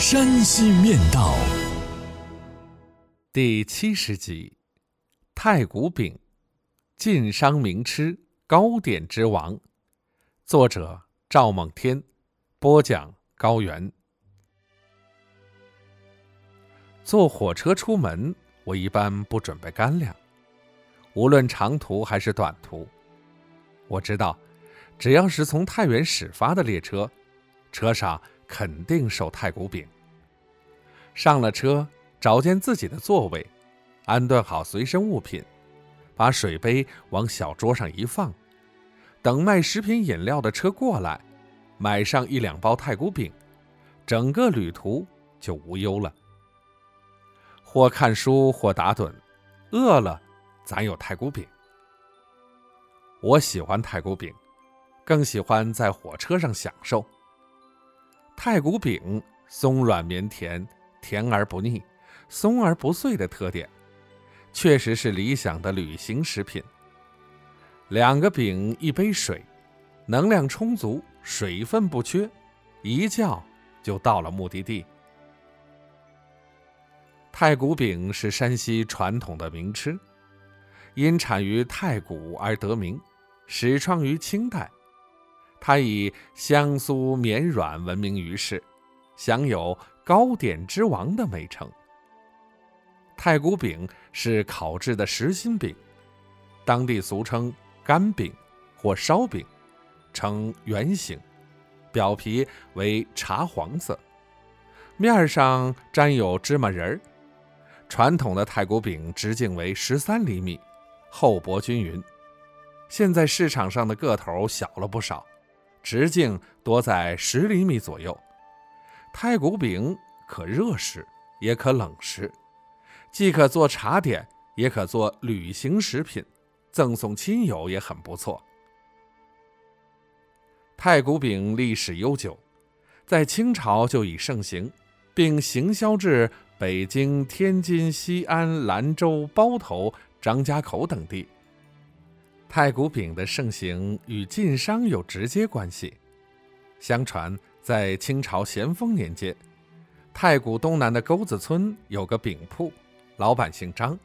山西面道》第七十集：太谷饼，晋商名吃，糕点之王。作者：赵梦天，播讲：高原。坐火车出门，我一般不准备干粮，无论长途还是短途。我知道，只要是从太原始发的列车。车上肯定售太谷饼。上了车，找见自己的座位，安顿好随身物品，把水杯往小桌上一放，等卖食品饮料的车过来，买上一两包太谷饼，整个旅途就无忧了。或看书，或打盹，饿了，咱有太谷饼。我喜欢太谷饼，更喜欢在火车上享受。太谷饼松软绵甜，甜而不腻，松而不碎的特点，确实是理想的旅行食品。两个饼一杯水，能量充足，水分不缺，一觉就到了目的地。太谷饼是山西传统的名吃，因产于太谷而得名，始创于清代。它以香酥绵软闻名于世，享有“糕点之王”的美称。太谷饼是烤制的实心饼，当地俗称干饼或烧饼，呈圆形，表皮为茶黄色，面上沾有芝麻仁儿。传统的太谷饼直径为十三厘米，厚薄均匀。现在市场上的个头小了不少。直径多在十厘米左右。太谷饼可热食，也可冷食，既可做茶点，也可做旅行食品，赠送亲友也很不错。太谷饼历史悠久，在清朝就已盛行，并行销至北京、天津、西安、兰州、包头、张家口等地。太谷饼的盛行与晋商有直接关系。相传，在清朝咸丰年间，太谷东南的沟子村有个饼铺，老板姓张。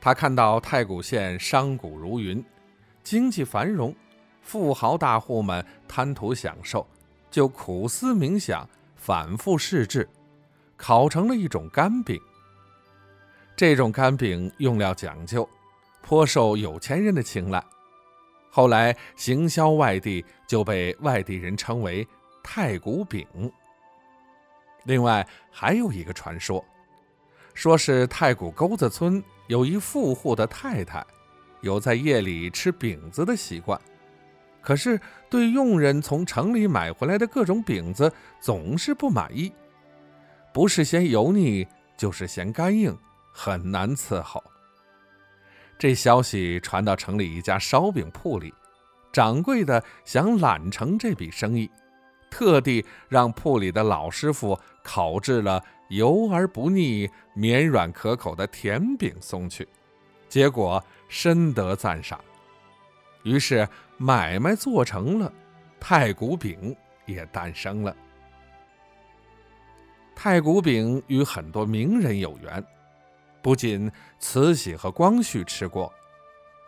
他看到太谷县商贾如云，经济繁荣，富豪大户们贪图享受，就苦思冥想，反复试制，烤成了一种干饼。这种干饼用料讲究。颇受有钱人的青睐，后来行销外地就被外地人称为太谷饼。另外还有一个传说，说是太谷沟子村有一富户的太太，有在夜里吃饼子的习惯，可是对佣人从城里买回来的各种饼子总是不满意，不是嫌油腻，就是嫌干硬，很难伺候。这消息传到城里一家烧饼铺里，掌柜的想揽成这笔生意，特地让铺里的老师傅烤制了油而不腻、绵软可口的甜饼送去，结果深得赞赏。于是买卖做成了，太谷饼也诞生了。太谷饼与很多名人有缘。不仅慈禧和光绪吃过，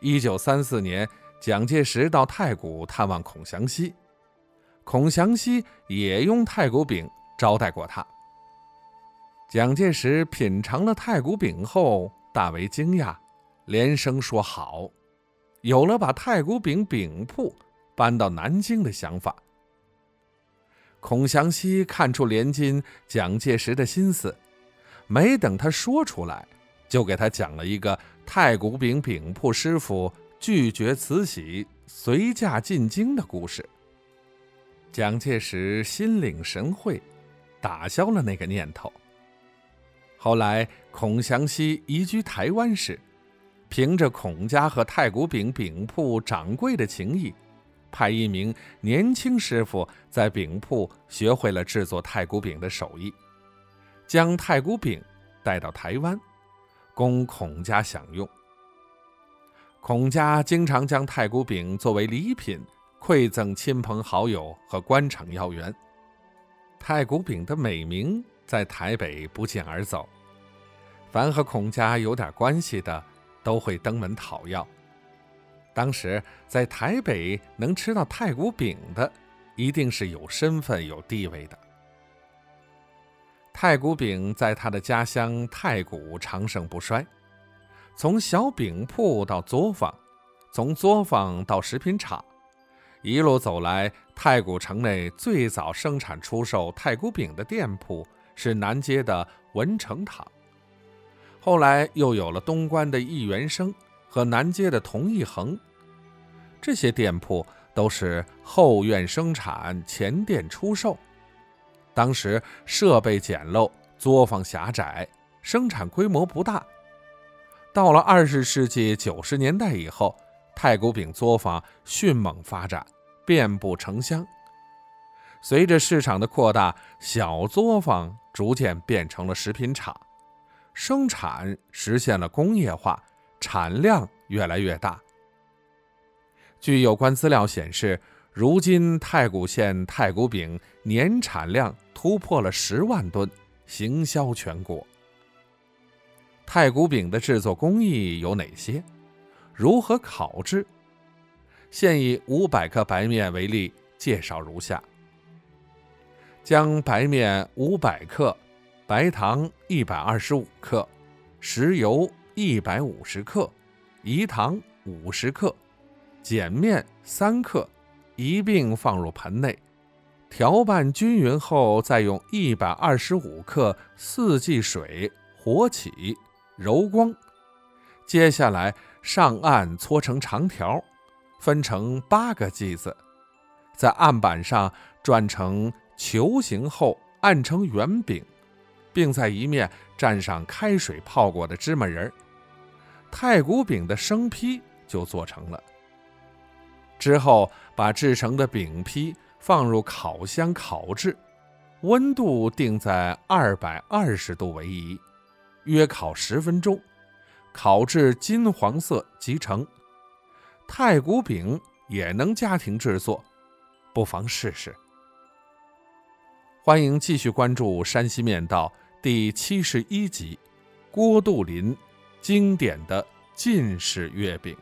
一九三四年，蒋介石到太谷探望孔祥熙，孔祥熙也用太谷饼招待过他。蒋介石品尝了太谷饼后，大为惊讶，连声说好，有了把太谷饼饼铺搬到南京的想法。孔祥熙看出连金蒋介石的心思，没等他说出来。就给他讲了一个太谷饼饼铺师傅拒绝慈禧随驾进京的故事。蒋介石心领神会，打消了那个念头，后来孔祥熙移居台湾时，凭着孔家和太古饼饼铺掌柜的情谊，派一名年轻师傅在饼铺学会了制作太古饼的手艺，将太古饼带到台湾，供孔家享用。孔家经常将太古饼作为礼品馈赠亲朋好友和官场要员。太古饼的美名在台北不胫而走，凡和孔家有点关系的。都会登门讨要。当时在台北能吃到太古饼的，一定是有身份、有地位的。太古饼在他的家乡太谷长盛不衰，从小饼铺到作坊，从作坊到食品厂，一路走来，太谷城内最早生产出售太古饼的店铺是南街的文成堂。后来又有了东关的易元生和南街的同义恒，这些店铺都是后院生产，前店出售。当时设备简陋，作坊狭窄，生产规模不大。到了二十世纪九十年代以后，太古饼作坊迅猛发展，遍布城乡。随着市场的扩大，小作坊逐渐变成了食品厂。生产实现了工业化，产量越来越大。据有关资料显示，如今太谷县太谷饼年产量突破了十万吨，行销全国。太谷饼的制作工艺有哪些？如何烤制？现以五百克白面为例，介绍如下：将白面五百克。白糖一百二十五克，食油一百五十克，饴糖五十克，碱面三克，一并放入盆内，调拌均匀后，再用一百二十五克四季水和起，揉光。接下来上岸搓成长条，分成八个剂子，在案板上转成球形后，按成圆饼。并在一面蘸上开水泡过的芝麻仁儿，太古饼的生坯就做成了。之后把制成的饼坯放入烤箱烤制，温度定在二百二十度为宜，约烤十分钟，烤至金黄色即成。太古饼也能家庭制作，不妨试试。欢迎继续关注《山西面道》第七十一集：郭杜林经典的晋式月饼。